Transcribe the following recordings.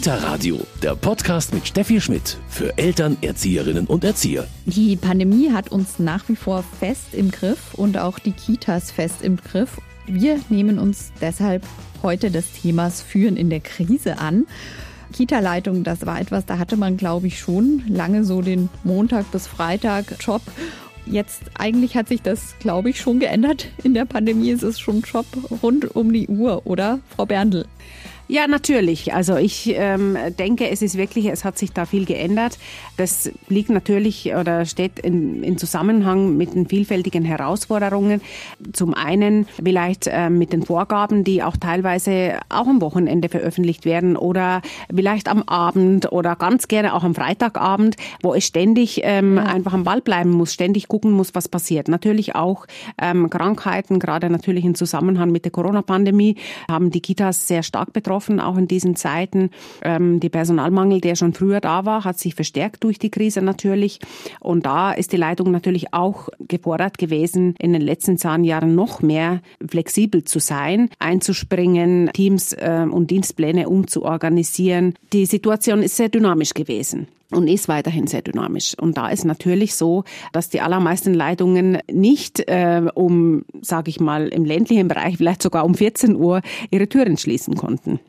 Kita Radio, der Podcast mit Steffi Schmidt für Eltern, Erzieherinnen und Erzieher. Die Pandemie hat uns nach wie vor fest im Griff und auch die Kitas fest im Griff. Wir nehmen uns deshalb heute des Themas Führen in der Krise an. Kita-Leitung, das war etwas, da hatte man, glaube ich, schon lange so den Montag bis Freitag Job. Jetzt eigentlich hat sich das, glaube ich, schon geändert. In der Pandemie ist es schon Job rund um die Uhr, oder, Frau Berndl? Ja, natürlich. Also ich ähm, denke, es ist wirklich, es hat sich da viel geändert. Das liegt natürlich oder steht in, in Zusammenhang mit den vielfältigen Herausforderungen. Zum einen vielleicht ähm, mit den Vorgaben, die auch teilweise auch am Wochenende veröffentlicht werden oder vielleicht am Abend oder ganz gerne auch am Freitagabend, wo es ständig ähm, ja. einfach am Ball bleiben muss, ständig gucken muss, was passiert. Natürlich auch ähm, Krankheiten, gerade natürlich im Zusammenhang mit der Corona-Pandemie, haben die Kitas sehr stark betroffen betroffen, auch in diesen Zeiten. Ähm, die Personalmangel, der schon früher da war, hat sich verstärkt durch die Krise natürlich. Und da ist die Leitung natürlich auch gefordert gewesen, in den letzten zehn Jahren noch mehr flexibel zu sein, einzuspringen, Teams äh, und Dienstpläne umzuorganisieren. Die Situation ist sehr dynamisch gewesen und ist weiterhin sehr dynamisch. Und da ist natürlich so, dass die allermeisten Leitungen nicht äh, um, sage ich mal, im ländlichen Bereich vielleicht sogar um 14 Uhr ihre Türen schließen konnten.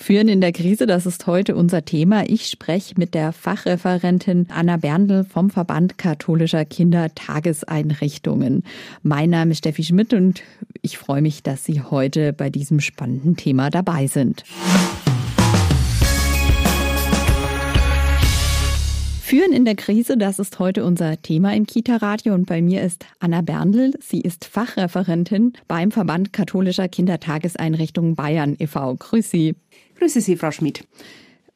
Führen in der Krise, das ist heute unser Thema. Ich spreche mit der Fachreferentin Anna Berndl vom Verband katholischer Kindertageseinrichtungen. Mein Name ist Steffi Schmidt und ich freue mich, dass Sie heute bei diesem spannenden Thema dabei sind. Führen in der Krise, das ist heute unser Thema im Kita-Radio und bei mir ist Anna Berndl. Sie ist Fachreferentin beim Verband katholischer Kindertageseinrichtungen Bayern e.V. Grüß Sie. Grüße Sie, Frau Schmidt.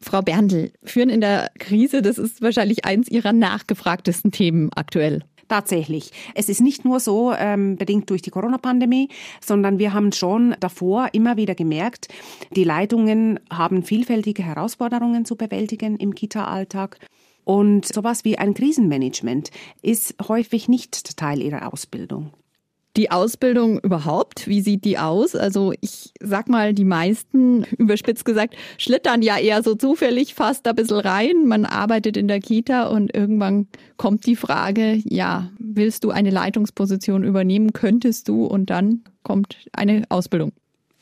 Frau Berndl, Führen in der Krise, das ist wahrscheinlich eins Ihrer nachgefragtesten Themen aktuell. Tatsächlich. Es ist nicht nur so ähm, bedingt durch die Corona-Pandemie, sondern wir haben schon davor immer wieder gemerkt, die Leitungen haben vielfältige Herausforderungen zu bewältigen im Kita-Alltag. Und sowas wie ein Krisenmanagement ist häufig nicht Teil ihrer Ausbildung. Die Ausbildung überhaupt, wie sieht die aus? Also ich sag mal, die meisten, überspitzt gesagt, schlittern ja eher so zufällig fast ein bisschen rein. Man arbeitet in der Kita und irgendwann kommt die Frage, ja, willst du eine Leitungsposition übernehmen, könntest du und dann kommt eine Ausbildung.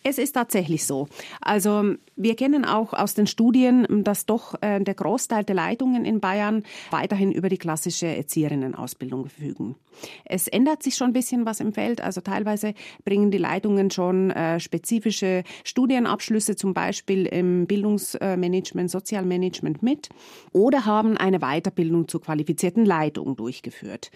Es ist tatsächlich so. Also wir kennen auch aus den Studien, dass doch äh, der Großteil der Leitungen in Bayern weiterhin über die klassische Erzieherinnenausbildung verfügen. Es ändert sich schon ein bisschen was im Feld. Also teilweise bringen die Leitungen schon äh, spezifische Studienabschlüsse, zum Beispiel im Bildungsmanagement, Sozialmanagement mit oder haben eine Weiterbildung zur qualifizierten Leitung durchgeführt.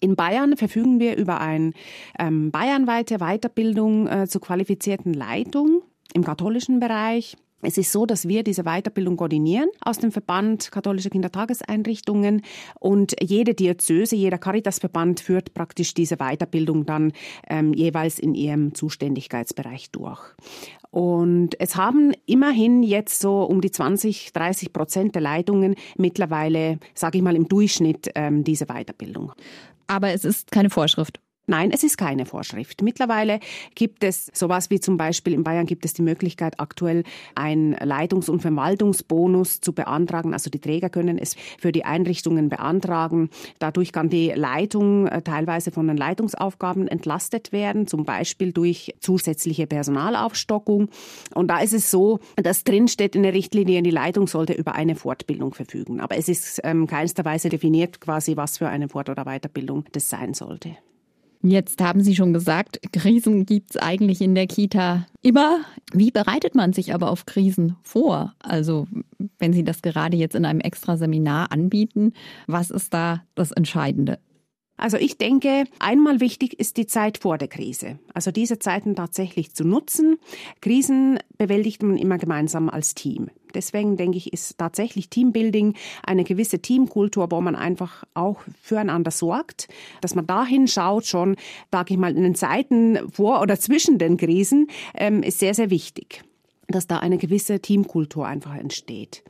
In Bayern verfügen wir über eine ähm, bayernweite Weiterbildung äh, zur qualifizierten Leitung Leitung im katholischen Bereich. Es ist so, dass wir diese Weiterbildung koordinieren aus dem Verband katholischer Kindertageseinrichtungen und jede Diözese, jeder Caritasverband führt praktisch diese Weiterbildung dann ähm, jeweils in ihrem Zuständigkeitsbereich durch. Und es haben immerhin jetzt so um die 20, 30 Prozent der Leitungen mittlerweile, sage ich mal, im Durchschnitt ähm, diese Weiterbildung. Aber es ist keine Vorschrift. Nein, es ist keine Vorschrift. Mittlerweile gibt es sowas wie zum Beispiel in Bayern gibt es die Möglichkeit, aktuell einen Leitungs- und Verwaltungsbonus zu beantragen. Also die Träger können es für die Einrichtungen beantragen. Dadurch kann die Leitung äh, teilweise von den Leitungsaufgaben entlastet werden, zum Beispiel durch zusätzliche Personalaufstockung. Und da ist es so, dass drin steht in der Richtlinie, die Leitung sollte über eine Fortbildung verfügen. Aber es ist ähm, keinster Weise definiert quasi, was für eine Fort- oder Weiterbildung das sein sollte. Jetzt haben Sie schon gesagt, Krisen gibt es eigentlich in der Kita immer. Wie bereitet man sich aber auf Krisen vor? Also wenn Sie das gerade jetzt in einem extra Seminar anbieten, was ist da das Entscheidende? Also ich denke, einmal wichtig ist die Zeit vor der Krise. Also diese Zeiten tatsächlich zu nutzen. Krisen bewältigt man immer gemeinsam als Team. Deswegen denke ich, ist tatsächlich Teambuilding eine gewisse Teamkultur, wo man einfach auch füreinander sorgt, dass man dahin schaut, schon, sage ich mal, in den Zeiten vor oder zwischen den Krisen, ähm, ist sehr, sehr wichtig dass da eine gewisse Teamkultur einfach entsteht.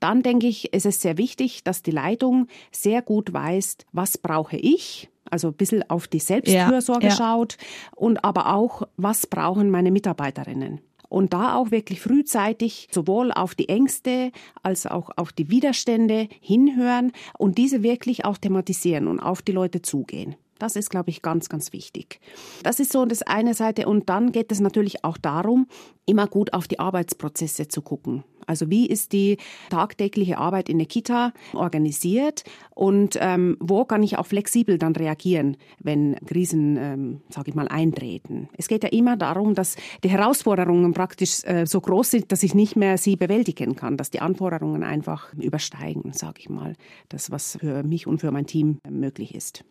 Dann denke ich, ist es sehr wichtig, dass die Leitung sehr gut weiß, was brauche ich, also ein bisschen auf die Selbstfürsorge ja, ja. schaut und aber auch, was brauchen meine Mitarbeiterinnen. Und da auch wirklich frühzeitig sowohl auf die Ängste als auch auf die Widerstände hinhören und diese wirklich auch thematisieren und auf die Leute zugehen. Das ist, glaube ich, ganz, ganz wichtig. Das ist so das eine Seite. Und dann geht es natürlich auch darum, immer gut auf die Arbeitsprozesse zu gucken. Also wie ist die tagtägliche Arbeit in der Kita organisiert und ähm, wo kann ich auch flexibel dann reagieren, wenn Krisen, ähm, sage ich mal, eintreten. Es geht ja immer darum, dass die Herausforderungen praktisch äh, so groß sind, dass ich nicht mehr sie bewältigen kann, dass die Anforderungen einfach übersteigen, sage ich mal, das, was für mich und für mein Team möglich ist.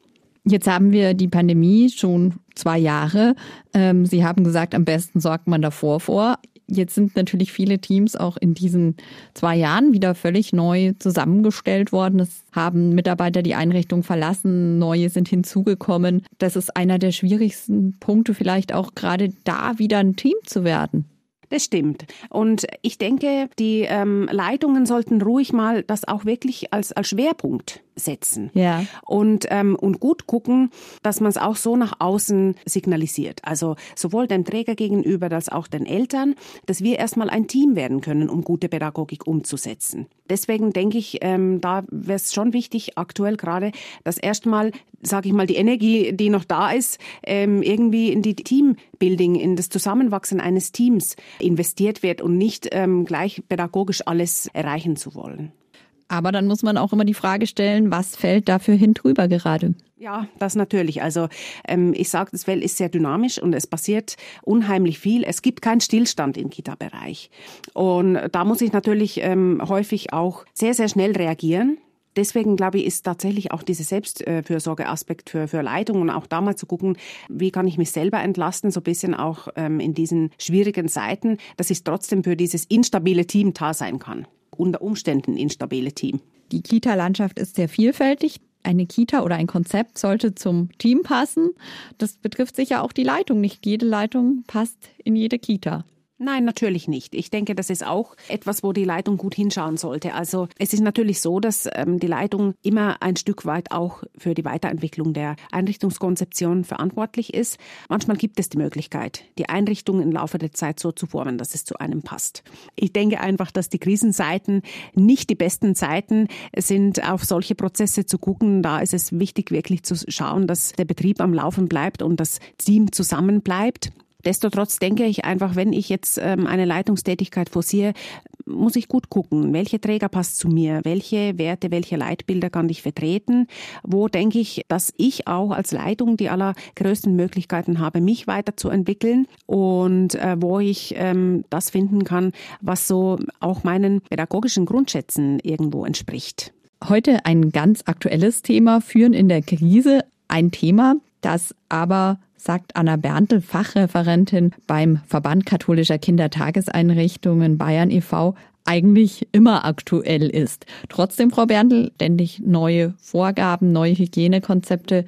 Jetzt haben wir die Pandemie schon zwei Jahre. Ähm, Sie haben gesagt, am besten sorgt man davor vor. Jetzt sind natürlich viele Teams auch in diesen zwei Jahren wieder völlig neu zusammengestellt worden. Es haben Mitarbeiter die Einrichtung verlassen, neue sind hinzugekommen. Das ist einer der schwierigsten Punkte, vielleicht auch gerade da wieder ein Team zu werden. Das stimmt. Und ich denke, die ähm, Leitungen sollten ruhig mal das auch wirklich als, als Schwerpunkt setzen. Ja. Und, ähm, und gut gucken, dass man es auch so nach außen signalisiert. Also sowohl dem Träger gegenüber als auch den Eltern, dass wir erstmal ein Team werden können, um gute Pädagogik umzusetzen. Deswegen denke ich, ähm, da wäre es schon wichtig, aktuell gerade, dass erstmal, sage ich mal, die Energie, die noch da ist, ähm, irgendwie in die Teambuilding, in das Zusammenwachsen eines Teams investiert wird und nicht ähm, gleich pädagogisch alles erreichen zu wollen. Aber dann muss man auch immer die Frage stellen, was fällt dafür hin drüber gerade? Ja, das natürlich. Also ähm, ich sage, das Feld ist sehr dynamisch und es passiert unheimlich viel. Es gibt keinen Stillstand im Kita-Bereich. Und da muss ich natürlich ähm, häufig auch sehr, sehr schnell reagieren. Deswegen glaube ich, ist tatsächlich auch dieser Selbstfürsorgeaspekt für, für Leitung und auch da mal zu gucken, wie kann ich mich selber entlasten, so ein bisschen auch ähm, in diesen schwierigen Zeiten, dass ich trotzdem für dieses instabile Team da sein kann unter Umständen instabile Team. Die Kita-Landschaft ist sehr vielfältig. Eine Kita oder ein Konzept sollte zum Team passen. Das betrifft sicher auch die Leitung. Nicht jede Leitung passt in jede Kita. Nein, natürlich nicht. Ich denke, das ist auch etwas, wo die Leitung gut hinschauen sollte. Also es ist natürlich so, dass ähm, die Leitung immer ein Stück weit auch für die Weiterentwicklung der Einrichtungskonzeption verantwortlich ist. Manchmal gibt es die Möglichkeit, die Einrichtung im Laufe der Zeit so zu formen, dass es zu einem passt. Ich denke einfach, dass die Krisenzeiten nicht die besten Zeiten sind, auf solche Prozesse zu gucken. Da ist es wichtig, wirklich zu schauen, dass der Betrieb am Laufen bleibt und das Team zusammen bleibt. Destotrotz denke ich einfach, wenn ich jetzt ähm, eine Leitungstätigkeit forciere, muss ich gut gucken, welche Träger passt zu mir, welche Werte, welche Leitbilder kann ich vertreten, wo denke ich, dass ich auch als Leitung die allergrößten Möglichkeiten habe, mich weiterzuentwickeln und äh, wo ich ähm, das finden kann, was so auch meinen pädagogischen Grundschätzen irgendwo entspricht. Heute ein ganz aktuelles Thema, Führen in der Krise. Ein Thema, das aber sagt Anna Berntel, Fachreferentin beim Verband katholischer Kindertageseinrichtungen Bayern e.V., eigentlich immer aktuell ist. Trotzdem, Frau Berntel, ständig neue Vorgaben, neue Hygienekonzepte.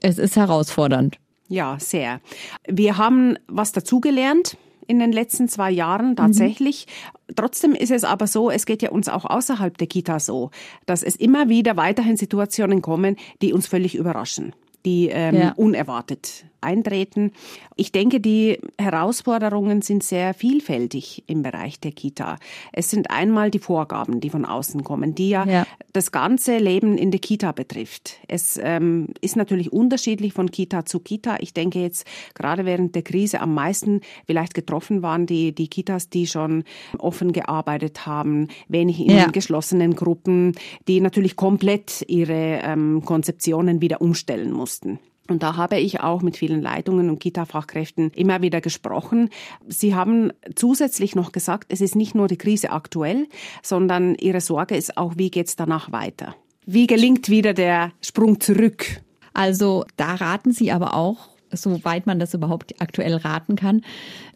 Es ist herausfordernd. Ja, sehr. Wir haben was dazugelernt in den letzten zwei Jahren tatsächlich. Mhm. Trotzdem ist es aber so, es geht ja uns auch außerhalb der Kita so, dass es immer wieder weiterhin Situationen kommen, die uns völlig überraschen die ähm, ja. unerwartet eintreten. Ich denke, die Herausforderungen sind sehr vielfältig im Bereich der Kita. Es sind einmal die Vorgaben, die von außen kommen, die ja, ja. das ganze Leben in der Kita betrifft. Es ähm, ist natürlich unterschiedlich von Kita zu Kita. Ich denke jetzt gerade während der Krise am meisten vielleicht getroffen waren die, die Kitas, die schon offen gearbeitet haben, wenig in ja. geschlossenen Gruppen, die natürlich komplett ihre ähm, Konzeptionen wieder umstellen mussten mussten. Und da habe ich auch mit vielen Leitungen und Kita-Fachkräften immer wieder gesprochen. Sie haben zusätzlich noch gesagt, es ist nicht nur die Krise aktuell, sondern ihre Sorge ist auch, wie geht es danach weiter? Wie gelingt wieder der Sprung zurück? Also da raten Sie aber auch, soweit man das überhaupt aktuell raten kann,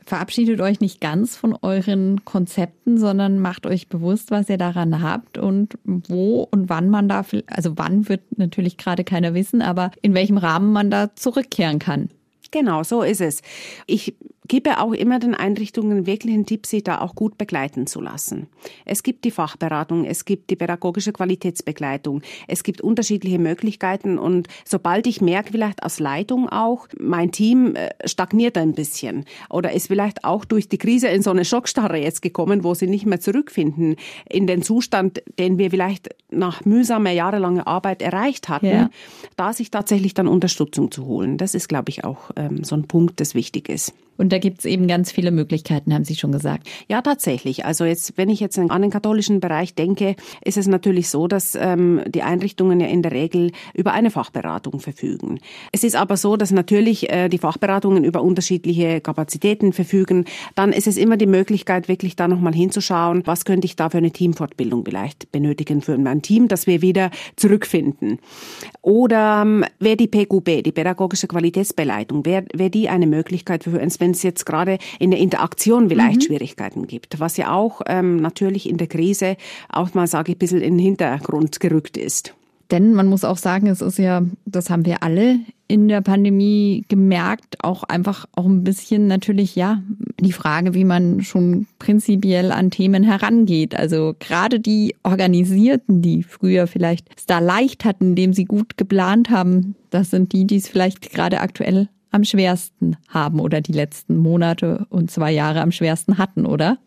verabschiedet euch nicht ganz von euren Konzepten, sondern macht euch bewusst, was ihr daran habt und wo und wann man da, also wann wird natürlich gerade keiner wissen, aber in welchem Rahmen man da zurückkehren kann. Genau, so ist es. Ich gebe auch immer den Einrichtungen wirklich einen Tipp, sie da auch gut begleiten zu lassen. Es gibt die Fachberatung, es gibt die pädagogische Qualitätsbegleitung, es gibt unterschiedliche Möglichkeiten und sobald ich merke, vielleicht aus Leitung auch, mein Team äh, stagniert ein bisschen oder ist vielleicht auch durch die Krise in so eine Schockstarre jetzt gekommen, wo sie nicht mehr zurückfinden in den Zustand, den wir vielleicht nach mühsamer jahrelanger Arbeit erreicht hatten, ja. da sich tatsächlich dann Unterstützung zu holen. Das ist, glaube ich, auch ähm, so ein Punkt, das wichtig ist. Und da gibt es eben ganz viele Möglichkeiten, haben Sie schon gesagt. Ja, tatsächlich. Also jetzt, wenn ich jetzt an den katholischen Bereich denke, ist es natürlich so, dass ähm, die Einrichtungen ja in der Regel über eine Fachberatung verfügen. Es ist aber so, dass natürlich äh, die Fachberatungen über unterschiedliche Kapazitäten verfügen. Dann ist es immer die Möglichkeit, wirklich da nochmal hinzuschauen, was könnte ich da für eine Teamfortbildung vielleicht benötigen für mein Team, dass wir wieder zurückfinden. Oder ähm, wäre die PQB, die pädagogische Qualitätsbeleitung, wäre wär die eine Möglichkeit für uns, wenn es jetzt gerade in der Interaktion vielleicht mhm. Schwierigkeiten gibt, was ja auch ähm, natürlich in der Krise auch mal, sage ich, ein bisschen in den Hintergrund gerückt ist. Denn man muss auch sagen, es ist ja, das haben wir alle in der Pandemie gemerkt, auch einfach auch ein bisschen natürlich, ja, die Frage, wie man schon prinzipiell an Themen herangeht. Also gerade die Organisierten, die früher vielleicht es da leicht hatten, indem sie gut geplant haben, das sind die, die es vielleicht gerade aktuell am schwersten haben oder die letzten Monate und zwei Jahre am schwersten hatten, oder?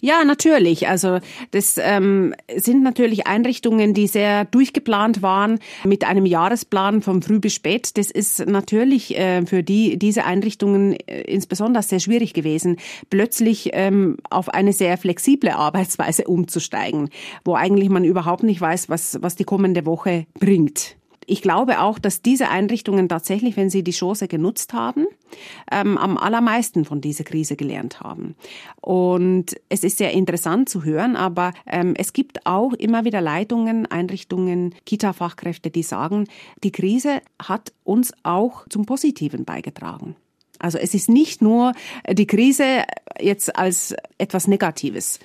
Ja, natürlich. Also das ähm, sind natürlich Einrichtungen, die sehr durchgeplant waren mit einem Jahresplan von früh bis spät. Das ist natürlich äh, für die diese Einrichtungen äh, insbesondere sehr schwierig gewesen, plötzlich ähm, auf eine sehr flexible Arbeitsweise umzusteigen, wo eigentlich man überhaupt nicht weiß, was was die kommende Woche bringt ich glaube auch, dass diese Einrichtungen tatsächlich, wenn sie die Chance genutzt haben, ähm, am allermeisten von dieser Krise gelernt haben. Und es ist sehr interessant zu hören, aber ähm, es gibt auch immer wieder Leitungen, Einrichtungen, Kita-Fachkräfte, die sagen, die Krise hat uns auch zum Positiven beigetragen. Also es ist nicht nur die Krise jetzt als etwas Negatives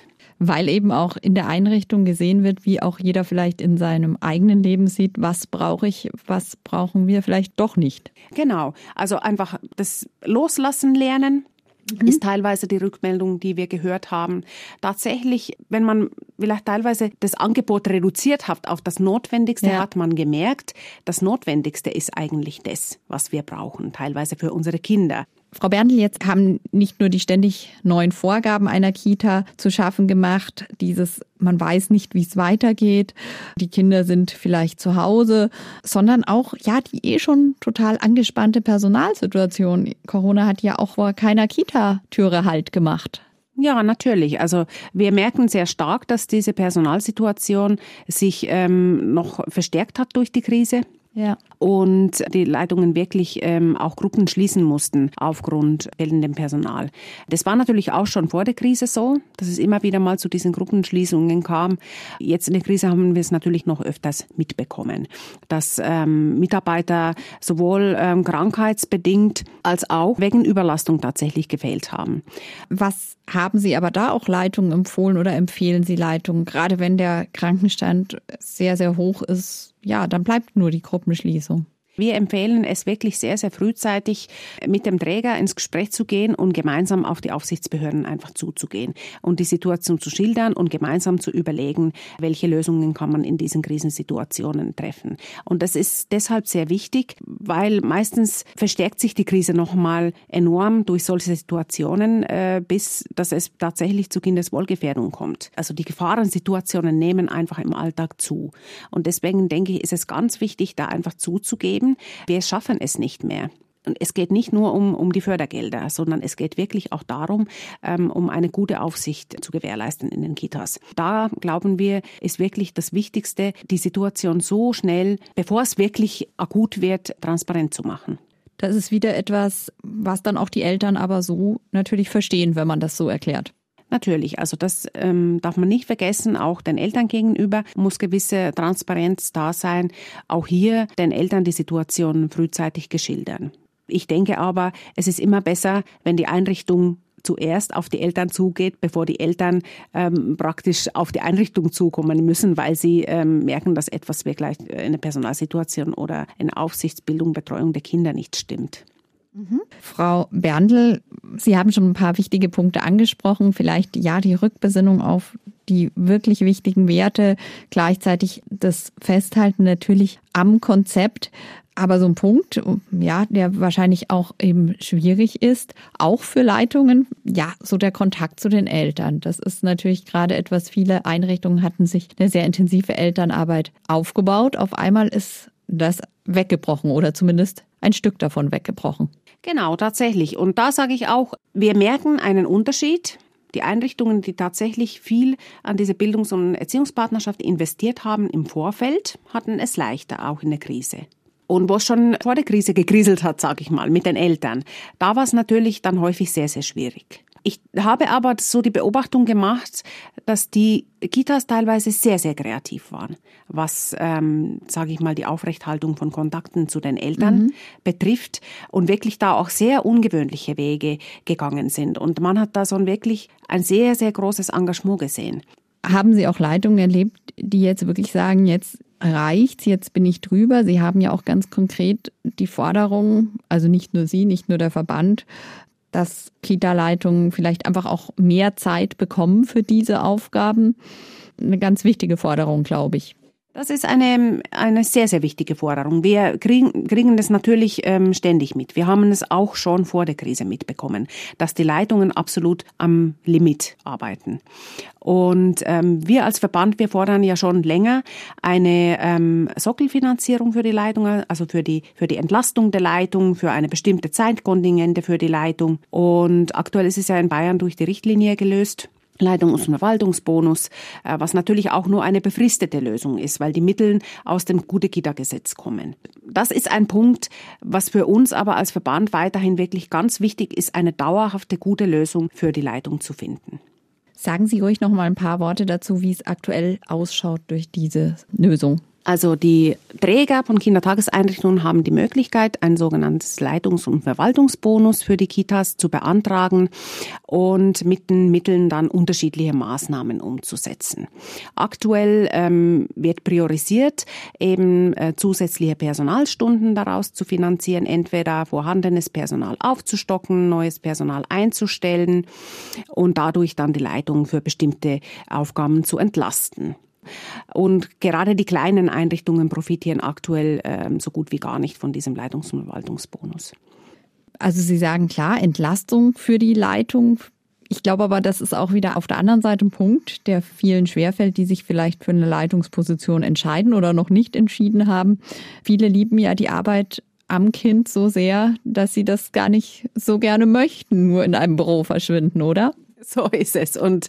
weil eben auch in der Einrichtung gesehen wird, wie auch jeder vielleicht in seinem eigenen Leben sieht, was brauche ich, was brauchen wir vielleicht doch nicht. Genau, also einfach das Loslassen lernen, mhm. ist teilweise die Rückmeldung, die wir gehört haben. Tatsächlich, wenn man vielleicht teilweise das Angebot reduziert hat auf das Notwendigste, ja. hat man gemerkt, das Notwendigste ist eigentlich das, was wir brauchen, teilweise für unsere Kinder. Frau Berndl, jetzt haben nicht nur die ständig neuen Vorgaben einer Kita zu schaffen gemacht, dieses man weiß nicht, wie es weitergeht, die Kinder sind vielleicht zu Hause, sondern auch ja die eh schon total angespannte Personalsituation. Corona hat ja auch vor keiner Kita-Türe Halt gemacht. Ja, natürlich. Also wir merken sehr stark, dass diese Personalsituation sich ähm, noch verstärkt hat durch die Krise. Ja. Und die Leitungen wirklich ähm, auch Gruppen schließen mussten aufgrund fehlendem Personal. Das war natürlich auch schon vor der Krise so, dass es immer wieder mal zu diesen Gruppenschließungen kam. Jetzt in der Krise haben wir es natürlich noch öfters mitbekommen, dass ähm, Mitarbeiter sowohl ähm, krankheitsbedingt als auch wegen Überlastung tatsächlich gefehlt haben. Was haben Sie aber da auch Leitungen empfohlen oder empfehlen Sie Leitungen, gerade wenn der Krankenstand sehr, sehr hoch ist? Ja, dann bleibt nur die Gruppenschließung. Wir empfehlen es wirklich sehr, sehr frühzeitig mit dem Träger ins Gespräch zu gehen und gemeinsam auf die Aufsichtsbehörden einfach zuzugehen und die Situation zu schildern und gemeinsam zu überlegen, welche Lösungen kann man in diesen Krisensituationen treffen. Und das ist deshalb sehr wichtig, weil meistens verstärkt sich die Krise nochmal enorm durch solche Situationen, äh, bis dass es tatsächlich zu Kindeswohlgefährdung kommt. Also die Gefahrensituationen nehmen einfach im Alltag zu. Und deswegen denke ich, ist es ganz wichtig, da einfach zuzugeben geben. Wir schaffen es nicht mehr. Und es geht nicht nur um, um die Fördergelder, sondern es geht wirklich auch darum, ähm, um eine gute Aufsicht zu gewährleisten in den Kitas. Da glauben wir, ist wirklich das Wichtigste, die Situation so schnell, bevor es wirklich akut wird, transparent zu machen. Das ist wieder etwas, was dann auch die Eltern aber so natürlich verstehen, wenn man das so erklärt. Natürlich, also das ähm, darf man nicht vergessen. Auch den Eltern gegenüber muss gewisse Transparenz da sein. Auch hier den Eltern die Situation frühzeitig geschildern. Ich denke aber, es ist immer besser, wenn die Einrichtung zuerst auf die Eltern zugeht, bevor die Eltern ähm, praktisch auf die Einrichtung zukommen müssen, weil sie ähm, merken, dass etwas wirklich in der Personalsituation oder in Aufsichtsbildung, Betreuung der Kinder nicht stimmt. Mhm. Frau Berndl, Sie haben schon ein paar wichtige Punkte angesprochen. Vielleicht ja die Rückbesinnung auf die wirklich wichtigen Werte, gleichzeitig das Festhalten natürlich am Konzept. Aber so ein Punkt, ja, der wahrscheinlich auch eben schwierig ist, auch für Leitungen, ja, so der Kontakt zu den Eltern. Das ist natürlich gerade etwas, viele Einrichtungen hatten sich eine sehr intensive Elternarbeit aufgebaut. Auf einmal ist das weggebrochen oder zumindest ein Stück davon weggebrochen. Genau, tatsächlich. Und da sage ich auch, wir merken einen Unterschied. Die Einrichtungen, die tatsächlich viel an diese Bildungs- und Erziehungspartnerschaft investiert haben im Vorfeld, hatten es leichter, auch in der Krise. Und wo es schon vor der Krise gekriselt hat, sage ich mal, mit den Eltern, da war es natürlich dann häufig sehr, sehr schwierig. Ich habe aber so die Beobachtung gemacht, dass die Kitas teilweise sehr, sehr kreativ waren, was, ähm, sage ich mal, die Aufrechthaltung von Kontakten zu den Eltern mhm. betrifft und wirklich da auch sehr ungewöhnliche Wege gegangen sind. Und man hat da so wirklich ein sehr, sehr großes Engagement gesehen. Haben Sie auch Leitungen erlebt, die jetzt wirklich sagen, jetzt reicht's, jetzt bin ich drüber? Sie haben ja auch ganz konkret die Forderung, also nicht nur Sie, nicht nur der Verband, dass Kita-Leitungen vielleicht einfach auch mehr Zeit bekommen für diese Aufgaben. Eine ganz wichtige Forderung, glaube ich. Das ist eine, eine sehr, sehr wichtige Forderung. Wir kriegen, kriegen das natürlich ähm, ständig mit. Wir haben es auch schon vor der Krise mitbekommen, dass die Leitungen absolut am Limit arbeiten. Und ähm, wir als Verband, wir fordern ja schon länger eine ähm, Sockelfinanzierung für die Leitungen, also für die, für die Entlastung der Leitung, für eine bestimmte Zeitkontingente für die Leitung. Und aktuell ist es ja in Bayern durch die Richtlinie gelöst. Leitungs- und Verwaltungsbonus, äh, was natürlich auch nur eine befristete Lösung ist, weil die Mittel aus dem Gute-Kita-Gesetz kommen. Das ist ein Punkt, was für uns aber als Verband weiterhin wirklich ganz wichtig ist, eine dauerhafte gute Lösung für die Leitung zu finden. Sagen Sie ruhig noch mal ein paar Worte dazu, wie es aktuell ausschaut durch diese Lösung. Also die Träger von Kindertageseinrichtungen haben die Möglichkeit, ein sogenanntes Leitungs- und Verwaltungsbonus für die Kitas zu beantragen und mit den Mitteln dann unterschiedliche Maßnahmen umzusetzen. Aktuell ähm, wird priorisiert, eben äh, zusätzliche Personalstunden daraus zu finanzieren, entweder vorhandenes Personal aufzustocken, neues Personal einzustellen und dadurch dann die Leitung für bestimmte Aufgaben zu entlasten. Und gerade die kleinen Einrichtungen profitieren aktuell ähm, so gut wie gar nicht von diesem Leitungs- und Verwaltungsbonus. Also Sie sagen klar, Entlastung für die Leitung. Ich glaube aber, das ist auch wieder auf der anderen Seite ein Punkt, der vielen schwerfällt, die sich vielleicht für eine Leitungsposition entscheiden oder noch nicht entschieden haben. Viele lieben ja die Arbeit am Kind so sehr, dass sie das gar nicht so gerne möchten, nur in einem Büro verschwinden, oder? So ist es. Und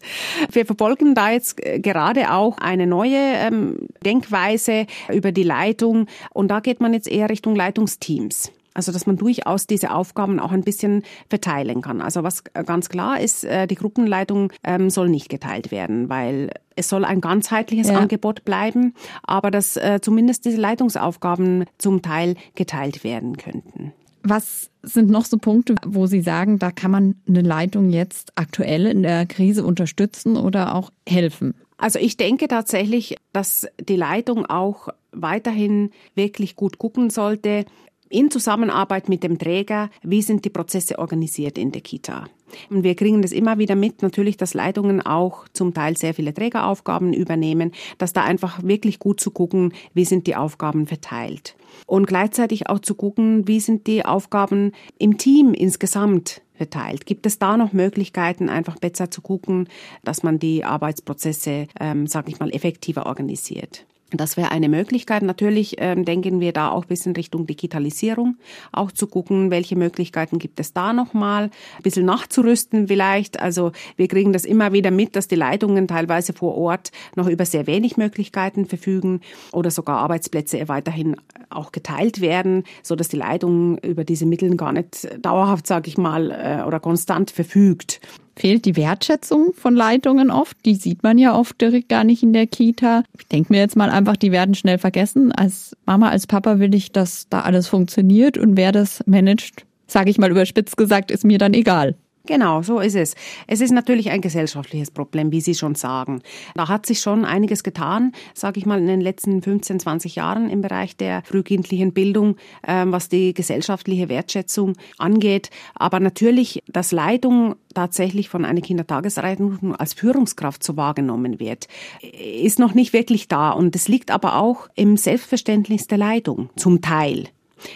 wir verfolgen da jetzt gerade auch eine neue ähm, Denkweise über die Leitung. Und da geht man jetzt eher Richtung Leitungsteams. Also dass man durchaus diese Aufgaben auch ein bisschen verteilen kann. Also was ganz klar ist, äh, die Gruppenleitung ähm, soll nicht geteilt werden, weil es soll ein ganzheitliches ja. Angebot bleiben, aber dass äh, zumindest diese Leitungsaufgaben zum Teil geteilt werden könnten. Was sind noch so Punkte, wo Sie sagen, da kann man eine Leitung jetzt aktuell in der Krise unterstützen oder auch helfen? Also ich denke tatsächlich, dass die Leitung auch weiterhin wirklich gut gucken sollte, in Zusammenarbeit mit dem Träger, wie sind die Prozesse organisiert in der Kita. Und wir kriegen das immer wieder mit, natürlich, dass Leitungen auch zum Teil sehr viele Trägeraufgaben übernehmen, dass da einfach wirklich gut zu gucken, wie sind die Aufgaben verteilt. Und gleichzeitig auch zu gucken, wie sind die Aufgaben im Team insgesamt verteilt. Gibt es da noch Möglichkeiten, einfach besser zu gucken, dass man die Arbeitsprozesse, ähm, sage ich mal, effektiver organisiert? Das wäre eine Möglichkeit. Natürlich ähm, denken wir da auch ein bisschen Richtung Digitalisierung, auch zu gucken, welche Möglichkeiten gibt es da nochmal, ein bisschen nachzurüsten vielleicht. Also wir kriegen das immer wieder mit, dass die Leitungen teilweise vor Ort noch über sehr wenig Möglichkeiten verfügen oder sogar Arbeitsplätze weiterhin auch geteilt werden, so dass die Leitung über diese Mittel gar nicht dauerhaft, sage ich mal, äh, oder konstant verfügt fehlt die Wertschätzung von Leitungen oft. Die sieht man ja oft direkt gar nicht in der Kita. Ich denke mir jetzt mal einfach, die werden schnell vergessen. Als Mama, als Papa will ich, dass da alles funktioniert und wer das managt, sage ich mal überspitzt gesagt, ist mir dann egal. Genau, so ist es. Es ist natürlich ein gesellschaftliches Problem, wie Sie schon sagen. Da hat sich schon einiges getan, sage ich mal, in den letzten 15, 20 Jahren im Bereich der frühkindlichen Bildung, ähm, was die gesellschaftliche Wertschätzung angeht. Aber natürlich, dass Leitung tatsächlich von einer Kindertagesleitung als Führungskraft so wahrgenommen wird, ist noch nicht wirklich da. Und es liegt aber auch im Selbstverständnis der Leitung, zum Teil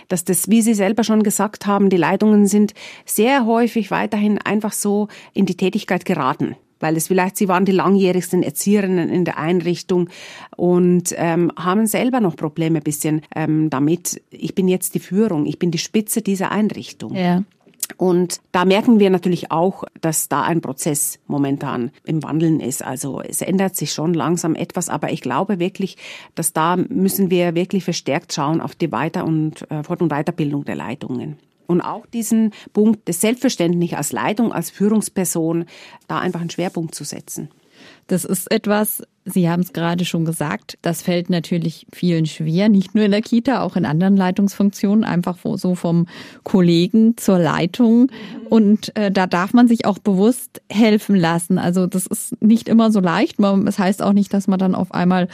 dass das, wie Sie selber schon gesagt haben, die Leitungen sind sehr häufig weiterhin einfach so in die Tätigkeit geraten weil es vielleicht sie waren die langjährigsten Erzieherinnen in der Einrichtung und ähm, haben selber noch Probleme bisschen ähm, damit. Ich bin jetzt die Führung, ich bin die Spitze dieser Einrichtung. Ja. Und da merken wir natürlich auch, dass da ein Prozess momentan im Wandeln ist. Also es ändert sich schon langsam etwas, aber ich glaube wirklich, dass da müssen wir wirklich verstärkt schauen auf die Weiter- und äh, Fort- und Weiterbildung der Leitungen. Und auch diesen Punkt des Selbstverständnis als Leitung, als Führungsperson, da einfach einen Schwerpunkt zu setzen. Das ist etwas, Sie haben es gerade schon gesagt, das fällt natürlich vielen schwer, nicht nur in der Kita, auch in anderen Leitungsfunktionen, einfach so vom Kollegen zur Leitung. Und äh, da darf man sich auch bewusst helfen lassen. Also das ist nicht immer so leicht. Es heißt auch nicht, dass man dann auf einmal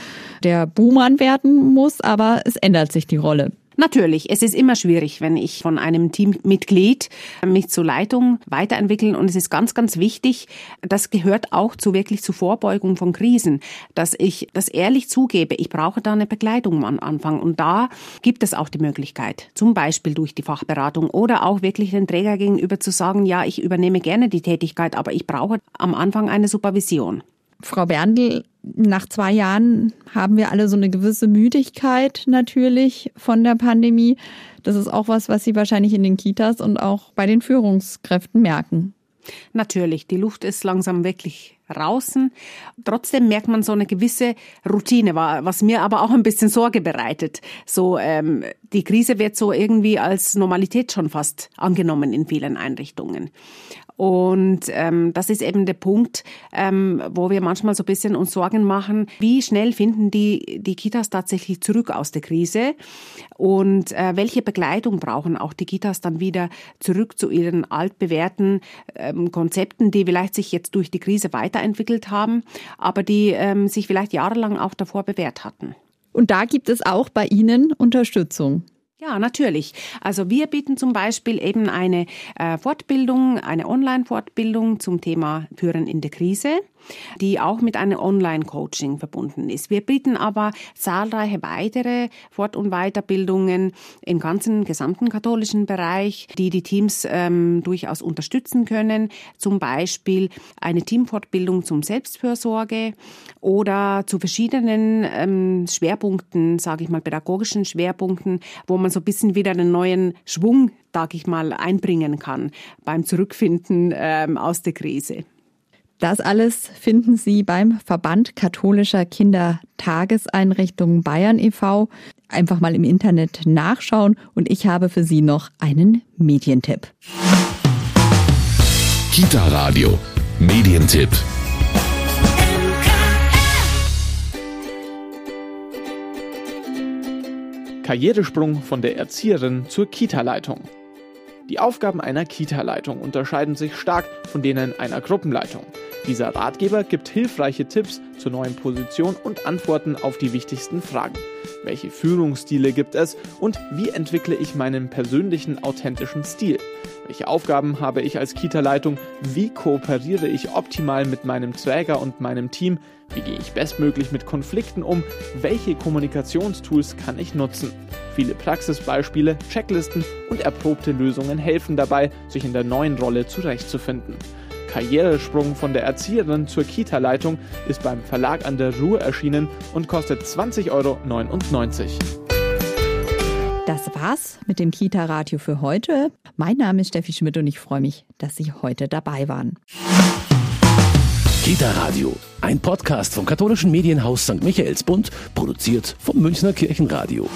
der Buhmann werden muss, aber es ändert sich die Rolle. Natürlich, es ist immer schwierig, wenn ich von einem Teammitglied mich zur Leitung weiterentwickeln und es ist ganz, ganz wichtig, das gehört auch zu wirklich zur Vorbeugung von Krisen, dass ich das ehrlich zugebe, ich brauche da eine Begleitung am Anfang und da gibt es auch die Möglichkeit, zum Beispiel durch die Fachberatung oder auch wirklich den Träger gegenüber zu sagen, ja, ich übernehme gerne die Tätigkeit, aber ich brauche am Anfang eine Supervision. Frau Berndl, nach zwei Jahren haben wir alle so eine gewisse Müdigkeit natürlich von der Pandemie. Das ist auch was, was Sie wahrscheinlich in den Kitas und auch bei den Führungskräften merken. Natürlich, die Luft ist langsam wirklich draußen. Trotzdem merkt man so eine gewisse Routine, was mir aber auch ein bisschen Sorge bereitet. So ähm, die Krise wird so irgendwie als Normalität schon fast angenommen in vielen Einrichtungen. Und ähm, das ist eben der Punkt, ähm, wo wir manchmal so ein bisschen uns Sorgen machen, wie schnell finden die, die Kitas tatsächlich zurück aus der Krise und äh, welche Begleitung brauchen auch die Kitas dann wieder zurück zu ihren altbewährten ähm, Konzepten, die vielleicht sich jetzt durch die Krise weiterentwickelt haben, aber die ähm, sich vielleicht jahrelang auch davor bewährt hatten. Und da gibt es auch bei Ihnen Unterstützung. Ja, natürlich. Also wir bieten zum Beispiel eben eine äh, Fortbildung, eine Online-Fortbildung zum Thema Führen in der Krise die auch mit einem Online-Coaching verbunden ist. Wir bieten aber zahlreiche weitere Fort- und Weiterbildungen im ganzen gesamten katholischen Bereich, die die Teams ähm, durchaus unterstützen können. Zum Beispiel eine Teamfortbildung zum Selbstfürsorge oder zu verschiedenen ähm, Schwerpunkten, sage ich mal, pädagogischen Schwerpunkten, wo man so ein bisschen wieder einen neuen Schwung, sage ich mal, einbringen kann beim Zurückfinden ähm, aus der Krise. Das alles finden Sie beim Verband katholischer Kindertageseinrichtungen Bayern e.V. Einfach mal im Internet nachschauen und ich habe für Sie noch einen Medientipp. Kita Radio, Medientipp. Karrieresprung von der Erzieherin zur Kita-Leitung. Die Aufgaben einer Kita-Leitung unterscheiden sich stark von denen einer Gruppenleitung. Dieser Ratgeber gibt hilfreiche Tipps zur neuen Position und Antworten auf die wichtigsten Fragen. Welche Führungsstile gibt es und wie entwickle ich meinen persönlichen authentischen Stil? Welche Aufgaben habe ich als Kita-Leitung? Wie kooperiere ich optimal mit meinem Träger und meinem Team? Wie gehe ich bestmöglich mit Konflikten um? Welche Kommunikationstools kann ich nutzen? Viele Praxisbeispiele, Checklisten und erprobte Lösungen helfen dabei, sich in der neuen Rolle zurechtzufinden. Karrieresprung von der Erzieherin zur Kita-Leitung ist beim Verlag an der Ruhr erschienen und kostet 20,99 Euro. Das war's mit dem Kita-Radio für heute. Mein Name ist Steffi Schmidt und ich freue mich, dass Sie heute dabei waren. Kita Radio, ein Podcast vom katholischen Medienhaus St. Michaelsbund, produziert vom Münchner Kirchenradio.